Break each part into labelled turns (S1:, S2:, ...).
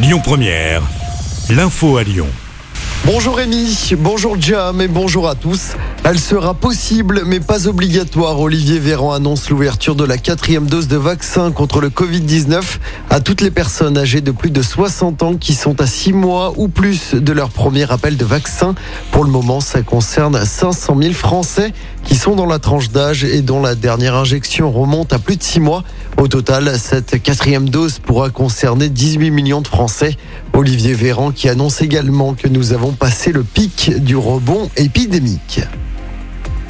S1: Lyon Première, l'info à Lyon.
S2: Bonjour Rémi, bonjour Jam et bonjour à tous. Elle sera possible mais pas obligatoire. Olivier Véran annonce l'ouverture de la quatrième dose de vaccin contre le Covid-19 à toutes les personnes âgées de plus de 60 ans qui sont à 6 mois ou plus de leur premier appel de vaccin. Pour le moment, ça concerne 500 000 Français qui sont dans la tranche d'âge et dont la dernière injection remonte à plus de 6 mois. Au total, cette quatrième dose pourra concerner 18 millions de Français. Olivier Véran qui annonce également que nous avons passé le pic du rebond épidémique.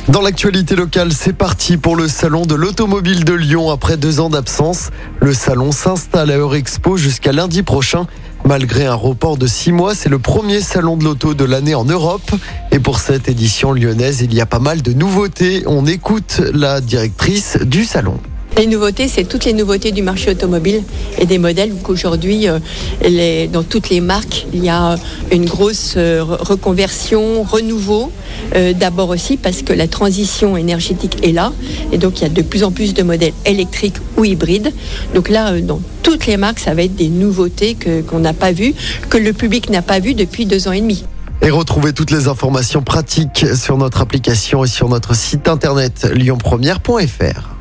S2: Dans l'actualité locale, c'est parti pour le salon de l'automobile de Lyon après deux ans d'absence. Le salon s'installe à Eurexpo jusqu'à lundi prochain. Malgré un report de six mois, c'est le premier salon de l'auto de l'année en Europe. Et pour cette édition lyonnaise, il y a pas mal de nouveautés. On écoute la directrice du salon.
S3: Les nouveautés, c'est toutes les nouveautés du marché automobile et des modèles. Qu'aujourd'hui, euh, dans toutes les marques, il y a une grosse euh, re- reconversion, renouveau. Euh, D'abord aussi parce que la transition énergétique est là. Et donc, il y a de plus en plus de modèles électriques ou hybrides. Donc là, dans toutes les marques, ça va être des nouveautés qu'on n'a pas vues, que le public n'a pas vues depuis deux ans et demi.
S2: Et retrouvez toutes les informations pratiques sur notre application et sur notre site internet lyonpremière.fr.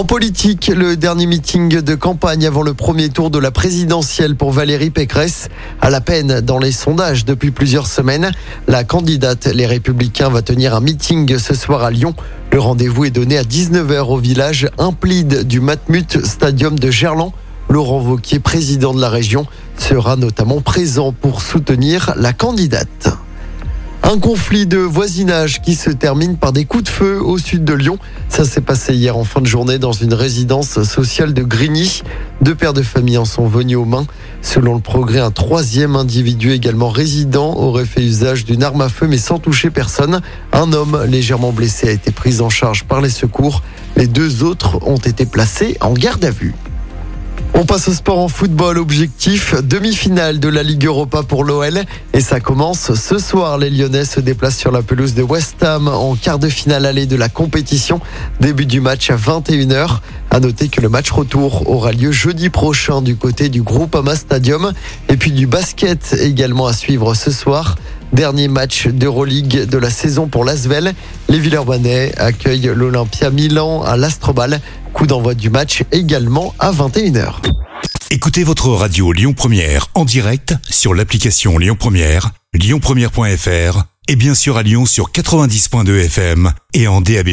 S2: En politique, le dernier meeting de campagne avant le premier tour de la présidentielle pour Valérie Pécresse à la peine dans les sondages depuis plusieurs semaines. La candidate Les Républicains va tenir un meeting ce soir à Lyon. Le rendez-vous est donné à 19h au village Implide du Matmut Stadium de Gerland. Laurent Vauquier, président de la région, sera notamment présent pour soutenir la candidate. Un conflit de voisinage qui se termine par des coups de feu au sud de Lyon. Ça s'est passé hier en fin de journée dans une résidence sociale de Grigny. Deux pères de famille en sont venus aux mains. Selon le progrès, un troisième individu également résident aurait fait usage d'une arme à feu mais sans toucher personne. Un homme légèrement blessé a été pris en charge par les secours. Les deux autres ont été placés en garde à vue. On passe au sport en football. Objectif demi-finale de la Ligue Europa pour l'OL. Et ça commence ce soir. Les Lyonnais se déplacent sur la pelouse de West Ham en quart de finale allée de la compétition. Début du match à 21h. À noter que le match retour aura lieu jeudi prochain du côté du Groupama Stadium. Et puis du basket également à suivre ce soir. Dernier match d'Euroleague de la saison pour l'Asvel. Les Villeurbanais accueillent l'Olympia Milan à l'Astrobal. Coup d'envoi du match également à 21h.
S1: Écoutez votre radio Lyon Première en direct sur l'application Lyon Première, lyonpremière.fr et bien sûr à Lyon sur 90.2 FM et en DAB+.